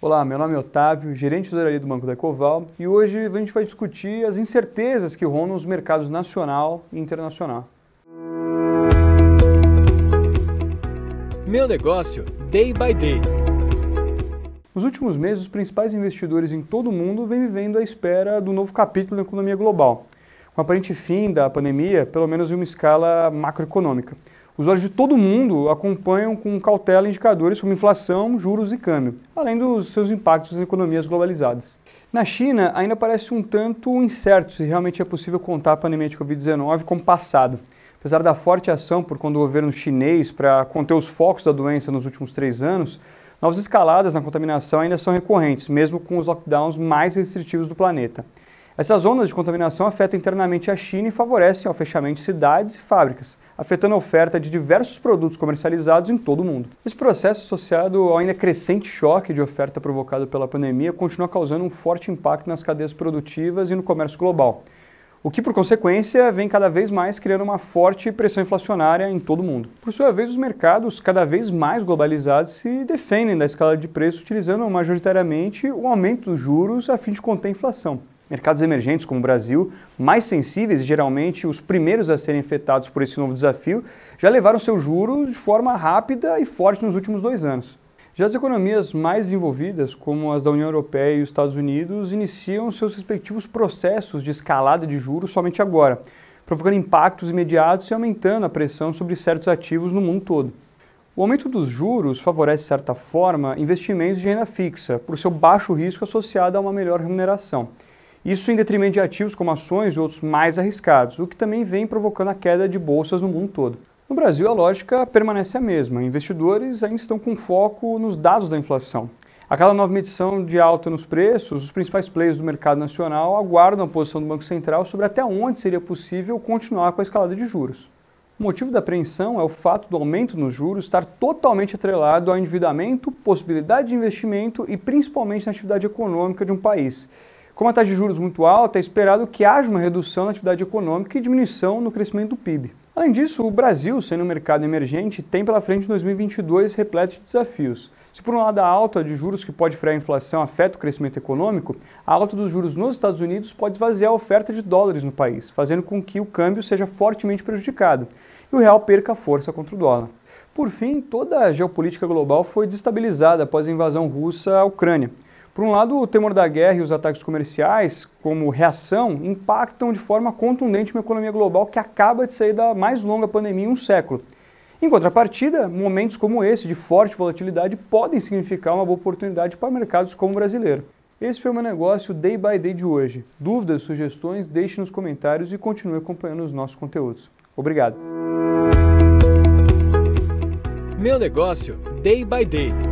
Olá, meu nome é Otávio, gerente de tesouraria do Banco da Ecoval, e hoje a gente vai discutir as incertezas que rondam os mercados nacional e internacional. Meu negócio, day by day. Nos últimos meses, os principais investidores em todo o mundo vêm vivendo à espera do novo capítulo da economia global, com o aparente fim da pandemia, pelo menos em uma escala macroeconômica. Os olhos de todo mundo acompanham com cautela indicadores como inflação, juros e câmbio, além dos seus impactos nas economias globalizadas. Na China, ainda parece um tanto incerto se realmente é possível contar a pandemia de Covid-19 como passada. Apesar da forte ação por conta do governo chinês para conter os focos da doença nos últimos três anos, novas escaladas na contaminação ainda são recorrentes, mesmo com os lockdowns mais restritivos do planeta. Essas ondas de contaminação afetam internamente a China e favorecem o fechamento de cidades e fábricas, afetando a oferta de diversos produtos comercializados em todo o mundo. Esse processo, associado ao ainda crescente choque de oferta provocado pela pandemia, continua causando um forte impacto nas cadeias produtivas e no comércio global, o que, por consequência, vem cada vez mais criando uma forte pressão inflacionária em todo o mundo. Por sua vez, os mercados cada vez mais globalizados se defendem da escala de preço utilizando majoritariamente o aumento dos juros a fim de conter a inflação. Mercados emergentes como o Brasil, mais sensíveis e geralmente os primeiros a serem afetados por esse novo desafio, já levaram seus juros de forma rápida e forte nos últimos dois anos. Já as economias mais desenvolvidas, como as da União Europeia e os Estados Unidos, iniciam seus respectivos processos de escalada de juros somente agora, provocando impactos imediatos e aumentando a pressão sobre certos ativos no mundo todo. O aumento dos juros favorece, de certa forma, investimentos de renda fixa, por seu baixo risco associado a uma melhor remuneração. Isso em detrimento de ativos como ações e outros mais arriscados, o que também vem provocando a queda de bolsas no mundo todo. No Brasil, a lógica permanece a mesma. Investidores ainda estão com foco nos dados da inflação. A cada nova medição de alta nos preços, os principais players do mercado nacional aguardam a posição do Banco Central sobre até onde seria possível continuar com a escalada de juros. O motivo da apreensão é o fato do aumento nos juros estar totalmente atrelado ao endividamento, possibilidade de investimento e principalmente na atividade econômica de um país, como a taxa de juros muito alta, é esperado que haja uma redução na atividade econômica e diminuição no crescimento do PIB. Além disso, o Brasil, sendo um mercado emergente, tem pela frente 2022 repleto de desafios. Se por um lado a alta de juros que pode frear a inflação afeta o crescimento econômico, a alta dos juros nos Estados Unidos pode esvaziar a oferta de dólares no país, fazendo com que o câmbio seja fortemente prejudicado e o real perca força contra o dólar. Por fim, toda a geopolítica global foi desestabilizada após a invasão russa à Ucrânia. Por um lado, o temor da guerra e os ataques comerciais, como reação, impactam de forma contundente uma economia global que acaba de sair da mais longa pandemia em um século. Em contrapartida, momentos como esse de forte volatilidade podem significar uma boa oportunidade para mercados como o brasileiro. Esse foi o meu negócio Day by Day de hoje. Dúvidas, sugestões, deixe nos comentários e continue acompanhando os nossos conteúdos. Obrigado. Meu negócio Day by Day